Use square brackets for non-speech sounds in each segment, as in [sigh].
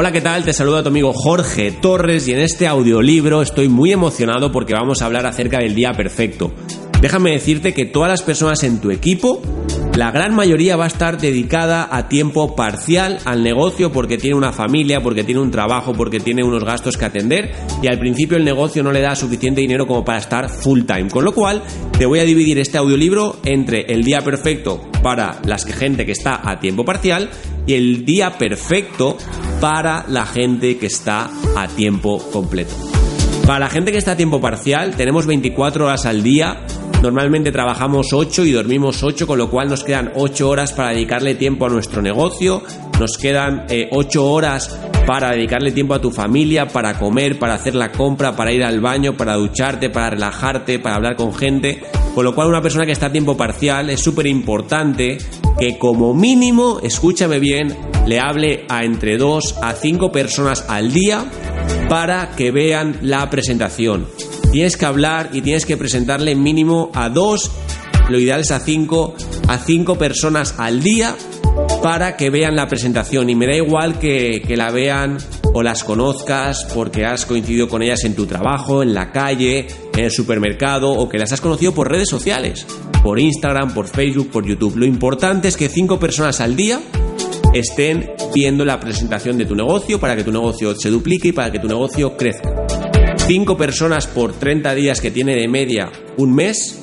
Hola, ¿qué tal? Te saluda tu amigo Jorge Torres y en este audiolibro estoy muy emocionado porque vamos a hablar acerca del día perfecto. Déjame decirte que todas las personas en tu equipo, la gran mayoría va a estar dedicada a tiempo parcial al negocio porque tiene una familia, porque tiene un trabajo, porque tiene unos gastos que atender y al principio el negocio no le da suficiente dinero como para estar full time. Con lo cual te voy a dividir este audiolibro entre el día perfecto para la gente que está a tiempo parcial y el día perfecto para la gente que está a tiempo completo. Para la gente que está a tiempo parcial tenemos 24 horas al día Normalmente trabajamos 8 y dormimos 8, con lo cual nos quedan 8 horas para dedicarle tiempo a nuestro negocio, nos quedan 8 eh, horas para dedicarle tiempo a tu familia, para comer, para hacer la compra, para ir al baño, para ducharte, para relajarte, para hablar con gente. Con lo cual una persona que está a tiempo parcial es súper importante que como mínimo, escúchame bien, le hable a entre 2 a 5 personas al día para que vean la presentación tienes que hablar y tienes que presentarle mínimo a dos, lo ideal es a cinco, a cinco personas al día para que vean la presentación. Y me da igual que, la vean o las conozcas porque has coincidido con ellas en tu trabajo, en la calle, en el supermercado o que las has conocido por redes sociales, por Instagram, por Facebook, por YouTube. Lo importante es que cinco personas al día estén viendo la presentación de tu negocio para que tu negocio se duplique y para que tu negocio crezca. 5 personas por 30 días que tiene de media un mes,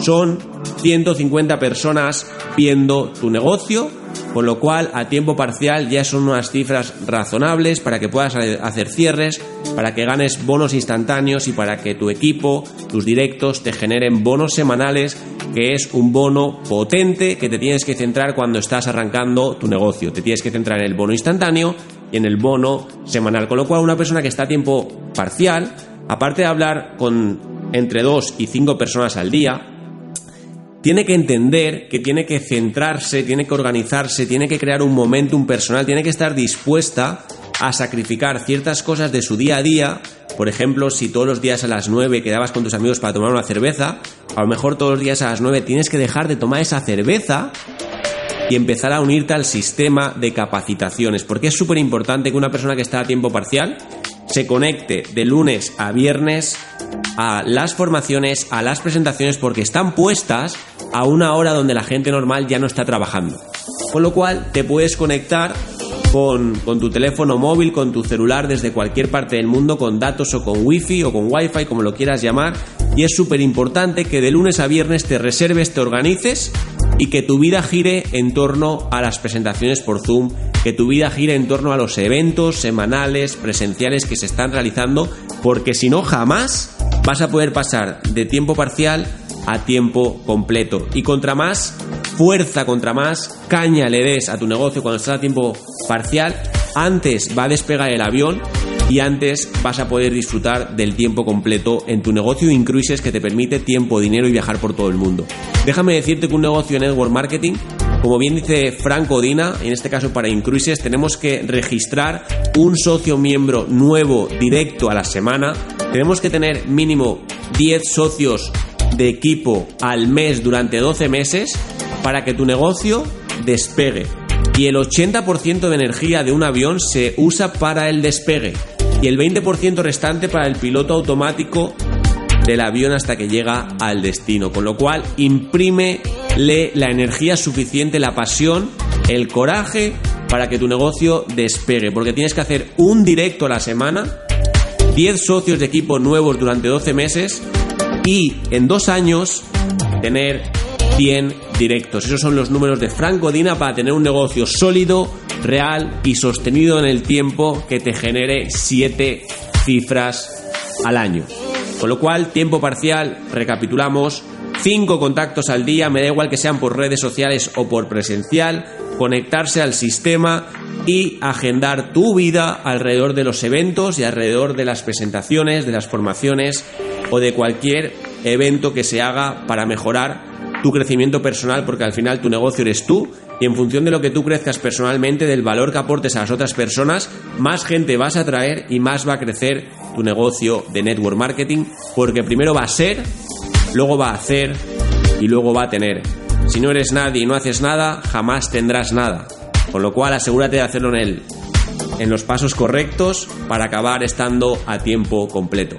son 150 personas viendo tu negocio, con lo cual a tiempo parcial ya son unas cifras razonables para que puedas hacer cierres, para que ganes bonos instantáneos y para que tu equipo, tus directos te generen bonos semanales, que es un bono potente que te tienes que centrar cuando estás arrancando tu negocio. Te tienes que centrar en el bono instantáneo y en el bono semanal. Con lo cual, una persona que está a tiempo parcial, aparte de hablar con entre dos y cinco personas al día, tiene que entender que tiene que centrarse, tiene que organizarse, tiene que crear un momentum personal, tiene que estar dispuesta a sacrificar ciertas cosas de su día a día. Por ejemplo, si todos los días a las 9 quedabas con tus amigos para tomar una cerveza, a lo mejor todos los días a las 9 tienes que dejar de tomar esa cerveza y empezar a unirte al sistema de capacitaciones, porque es súper importante que una persona que está a tiempo parcial se conecte de lunes a viernes a las formaciones, a las presentaciones, porque están puestas a una hora donde la gente normal ya no está trabajando. Con lo cual te puedes conectar con, con, tu teléfono móvil, con tu celular desde cualquier parte del mundo, con datos o con wifi o con wifi, como lo quieras llamar. Y es súper importante que de lunes a viernes te reserves, te organices y que tu vida gire en torno a las presentaciones por Zoom, que tu vida gire en torno a los eventos semanales, presenciales que se están realizando, porque si no, jamás vas a poder pasar de tiempo parcial a tiempo completo. Y contra más fuerza, contra más caña le des a tu negocio cuando estás a tiempo parcial, antes va a despegar el avión y antes vas a poder disfrutar del tiempo completo en tu negocio Incruises que te permite tiempo, dinero y viajar por todo el mundo. Déjame decirte que un negocio de network marketing, como bien dice Franco Dina, en este caso para Incruises, tenemos que registrar un socio miembro nuevo directo a la semana. Tenemos que tener mínimo 10 socios de equipo al mes durante 12 meses para que tu negocio despegue. Y el 80% de energía de un avión se usa para el despegue y el 20% restante para el piloto automático del avión hasta que llega al destino. Con lo cual, imprímele la energía suficiente, la pasión, el coraje para que tu negocio despegue. Porque tienes que hacer un directo a la semana, 10 socios de equipo nuevos durante 12 meses y en dos años tener 100 directos. Esos son los números de Franco Dina para tener un negocio sólido, real y sostenido en el tiempo que te genere 7 cifras al año. Con lo cual, tiempo parcial, recapitulamos, 5 contactos al día, me da igual que sean por redes sociales o por presencial, conectarse al sistema y agendar tu vida alrededor de los eventos y alrededor de las presentaciones, de las formaciones o de cualquier evento que se haga para mejorar tu crecimiento personal, porque al final tu negocio eres tú y en función de lo que tú crezcas personalmente, del valor que aportes a las otras personas, más gente vas a atraer y más va a crecer tu negocio de network marketing, porque primero va a ser, luego va a hacer y luego va a tener. Si no eres nadie y no haces nada, jamás tendrás nada. Con lo cual asegúrate de hacerlo en el en los pasos correctos para acabar estando a tiempo completo.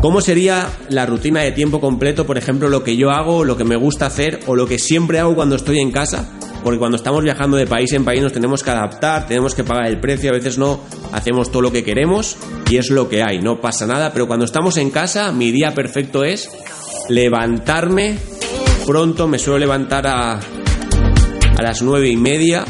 ¿Cómo sería la rutina de tiempo completo? Por ejemplo, lo que yo hago, lo que me gusta hacer o lo que siempre hago cuando estoy en casa. Porque cuando estamos viajando de país en país nos tenemos que adaptar, tenemos que pagar el precio, a veces no hacemos todo lo que queremos y es lo que hay, no pasa nada. Pero cuando estamos en casa, mi día perfecto es levantarme pronto, me suelo levantar a, a las nueve y media,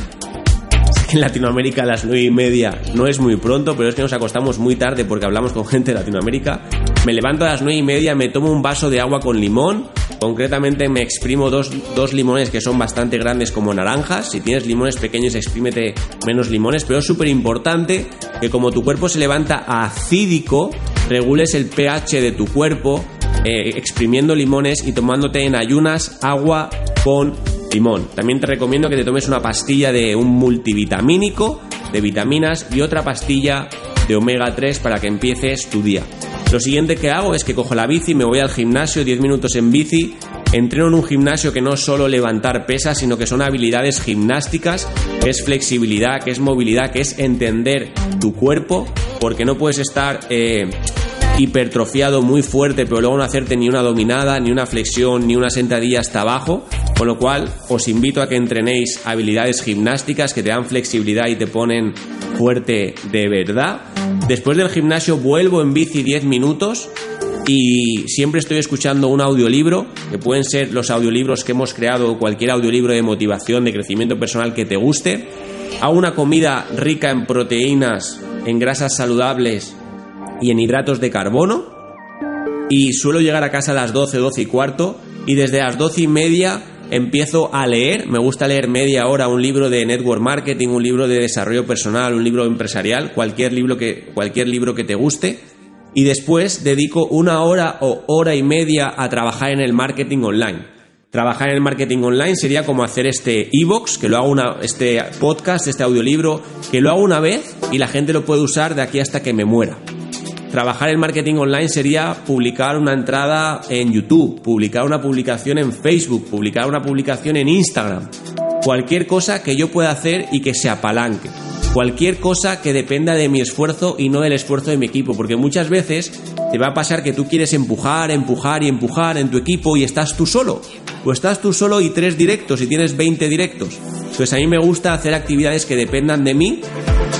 [laughs] en Latinoamérica a las nueve y media no es muy pronto, pero es que nos acostamos muy tarde porque hablamos con [laughs] gente de Latinoamérica. Me levanto a las nueve y media, me tomo un vaso de agua con limón. Concretamente me exprimo dos, dos limones que son bastante grandes como naranjas. Si tienes limones pequeños, exprímete menos limones. Pero es súper importante que como tu cuerpo se levanta acídico, regules el pH de tu cuerpo eh, exprimiendo limones y tomándote en ayunas agua con También te recomiendo que te tomes una pastilla de un multivitamínico de vitaminas y otra pastilla de omega 3 para que empieces tu día. Lo siguiente que hago es que cojo la bici, me voy al gimnasio, 10 minutos en bici, entreno en un gimnasio que no es solo levantar pesas, sino que son habilidades gimnásticas, es flexibilidad, que es movilidad, que es entender tu cuerpo, porque no puedes estar eh, hipertrofiado muy fuerte, pero luego no hacerte ni una dominada, ni una flexión, ni una sentadilla hasta abajo. Con lo cual, os invito a que entrenéis habilidades gimnásticas que te dan flexibilidad y te ponen fuerte de verdad. Después del gimnasio vuelvo en bici 10 minutos y siempre estoy escuchando un audiolibro, que pueden ser los audiolibros que hemos creado, cualquier audiolibro de motivación, de crecimiento personal que te guste. Hago una comida rica en proteínas, en grasas saludables y en hidratos de carbono. Y suelo llegar a casa a las 12, 12 y cuarto. Y desde las 12 y media empiezo a leer. Me gusta leer media hora un libro de network marketing, un libro de desarrollo personal, un libro empresarial, cualquier libro que, cualquier libro que te guste. Y después dedico una hora o hora y media a trabajar en el marketing online. Trabajar en el marketing online sería como hacer este e-box, que lo hago una, este podcast, este audiolibro, que lo hago una vez y la gente lo puede usar de aquí hasta que me muera. Trabajar en marketing online sería publicar una entrada en YouTube, publicar una publicación en Facebook, publicar una publicación en Instagram. Cualquier cosa que yo pueda hacer y que se apalanque. Cualquier cosa que dependa de mi esfuerzo y no del esfuerzo de mi equipo. Porque muchas veces te va a pasar que tú quieres empujar, empujar y empujar en tu equipo y estás tú solo. O estás tú solo y tres directos y tienes 20 directos. Pues a mí me gusta hacer actividades que dependan de mí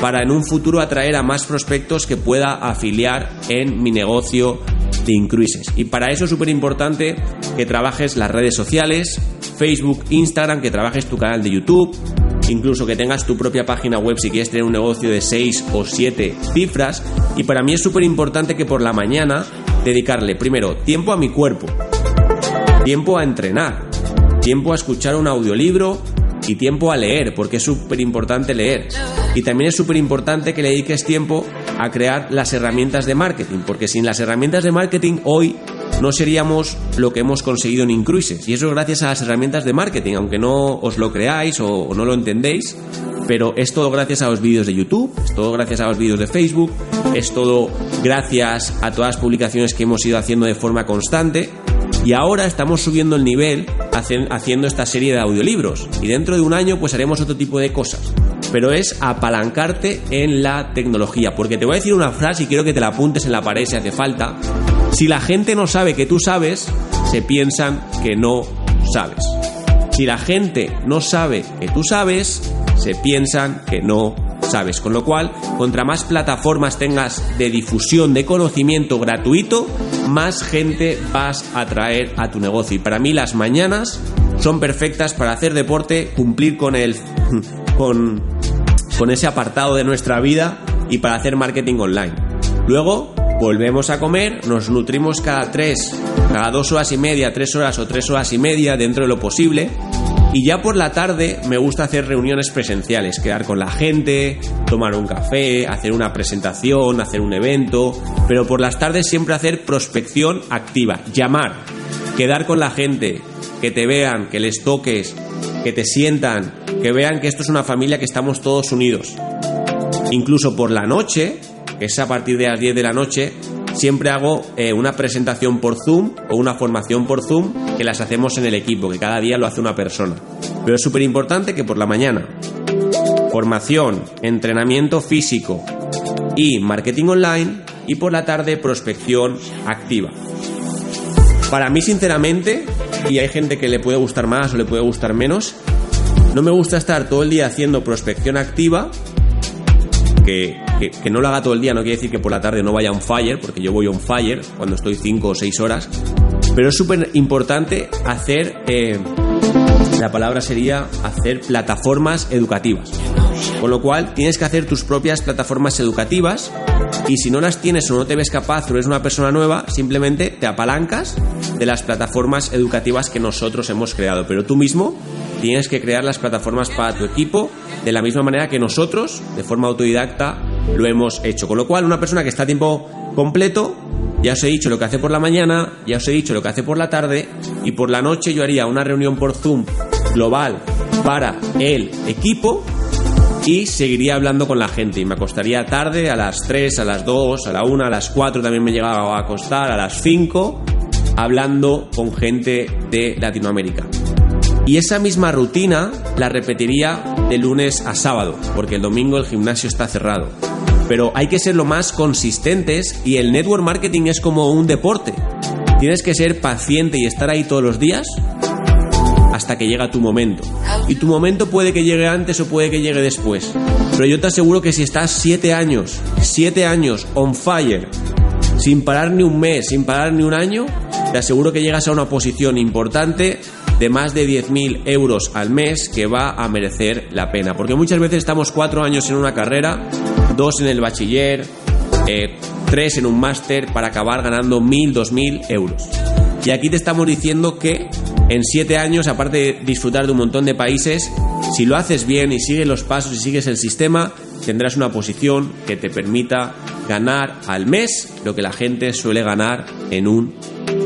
para en un futuro atraer a más prospectos que pueda afiliar en mi negocio de Incruises. Y para eso es súper importante que trabajes las redes sociales, Facebook, Instagram, que trabajes tu canal de YouTube, incluso que tengas tu propia página web si quieres tener un negocio de 6 o 7 cifras. Y para mí es súper importante que por la mañana dedicarle primero tiempo a mi cuerpo, tiempo a entrenar, tiempo a escuchar un audiolibro y tiempo a leer, porque es súper importante leer. Y también es súper importante que le dediques tiempo a crear las herramientas de marketing, porque sin las herramientas de marketing hoy no seríamos lo que hemos conseguido en Incruises. Y eso es gracias a las herramientas de marketing, aunque no os lo creáis o, no lo entendéis. Pero es todo gracias a los vídeos de YouTube, es todo gracias a los vídeos de Facebook, es todo gracias a todas las publicaciones que hemos ido haciendo de forma constante. Y ahora estamos subiendo el nivel haciendo esta serie de audiolibros. Y dentro de un año pues haremos otro tipo de cosas. Pero es apalancarte en la tecnología. Porque te voy a decir una frase y quiero que te la apuntes en la pared si hace falta. Si la gente no sabe que tú sabes, se piensan que no sabes. Si la gente no sabe que tú sabes, se piensan que no sabes. Con lo cual, contra más plataformas tengas de difusión de conocimiento gratuito, más gente vas a traer a tu negocio. Y para mí las mañanas son perfectas para hacer deporte, cumplir con el [laughs] con, con ese apartado de nuestra vida y para hacer marketing online. Luego volvemos a comer, nos nutrimos cada tres, cada dos horas y media, tres horas o tres horas y media dentro de lo posible y ya por la tarde me gusta hacer reuniones presenciales, quedar con la gente, tomar un café, hacer una presentación, hacer un evento, pero por las tardes siempre hacer prospección activa, llamar, quedar con la gente, que te vean, que les toques, que te sientan, que vean que esto es una familia que estamos todos unidos. Incluso por la noche, que es a partir de las 10 de la noche, siempre hago eh, una presentación por Zoom o una formación por Zoom que las hacemos en el equipo, que cada día lo hace una persona. Pero es súper importante que por la mañana formación, entrenamiento físico y marketing online y por la tarde prospección activa. Para mí sinceramente, y hay gente que le puede gustar más o le puede gustar menos, no me gusta estar todo el día haciendo prospección activa, que, no lo haga todo el día no quiere decir que por la tarde no vaya un fire, porque yo voy on fire cuando estoy 5 o 6 horas, pero es súper importante hacer, eh, la palabra sería hacer plataformas educativas. Con lo cual tienes que hacer tus propias plataformas educativas y si no las tienes o no te ves capaz o eres una persona nueva, simplemente te apalancas de las plataformas educativas que nosotros hemos creado. Pero tú mismo tienes que crear las plataformas para tu equipo de la misma manera que nosotros, de forma autodidacta, lo hemos hecho. Con lo cual, una persona que está a tiempo completo, ya os he dicho lo que hace por la mañana, ya os he dicho lo que hace por la tarde, y por la noche yo haría una reunión por Zoom global para el equipo y seguiría hablando con la gente y me acostaría tarde a las 3, a las 2, a la 1, a las 4 también me llegaba a acostar, a las 5 hablando con gente de Latinoamérica. Y esa misma rutina la repetiría de lunes a sábado, porque el domingo el gimnasio está cerrado. Pero hay que ser lo más consistentes y el network marketing es como un deporte. Tienes que ser paciente y estar ahí todos los días hasta que llega tu momento. Y tu momento puede que llegue antes o puede que llegue después. Pero yo te aseguro que si estás 7 años, 7 años on fire, sin parar ni un mes, sin parar ni un año, te aseguro que llegas a una posición importante de más de 10.000 euros al mes que va a merecer la pena. Porque muchas veces estamos cuatro años en una carrera, dos en el bachiller, eh, tres en un máster para acabar ganando 1.000, 2.000 euros. Y aquí te estamos diciendo que en siete años, aparte de disfrutar de un montón de países, si lo haces bien y sigues los pasos y sigues el sistema, tendrás una posición que te permita ganar al mes lo que la gente suele ganar en un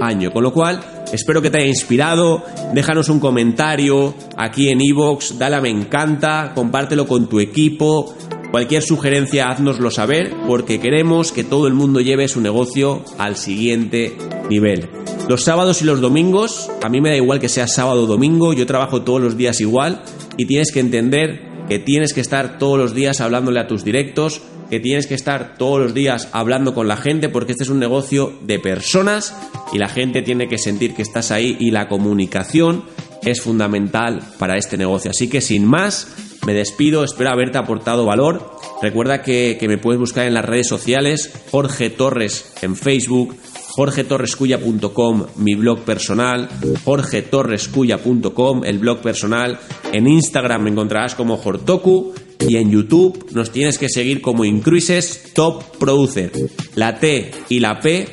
año. Con lo cual, Espero que te haya inspirado. Déjanos un comentario aquí en iVoox, dale a me encanta, compártelo con tu equipo. Cualquier sugerencia, haznoslo saber, porque queremos que todo el mundo lleve su negocio al siguiente nivel. Los sábados y los domingos, a mí me da igual que sea sábado o domingo, yo trabajo todos los días igual y tienes que entender que tienes que estar todos los días hablándole a tus directos, que tienes que estar todos los días hablando con la gente porque este es un negocio de personas y la gente tiene que sentir que estás ahí y la comunicación es fundamental para este negocio. Así que sin más, me despido, espero haberte aportado valor. Recuerda que, me puedes buscar en las redes sociales, Jorge Torres en Facebook, jorgetorrescuya.com, mi blog personal, jorgetorrescuya.com, el blog personal. En Instagram me encontrarás como Hortoku y en YouTube nos tienes que seguir como Incruises Top Producer. La T y la P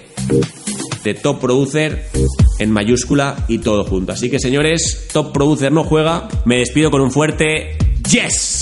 de Top Producer en mayúscula y todo junto. Así que señores, Top Producer no juega. Me despido con un fuerte yes.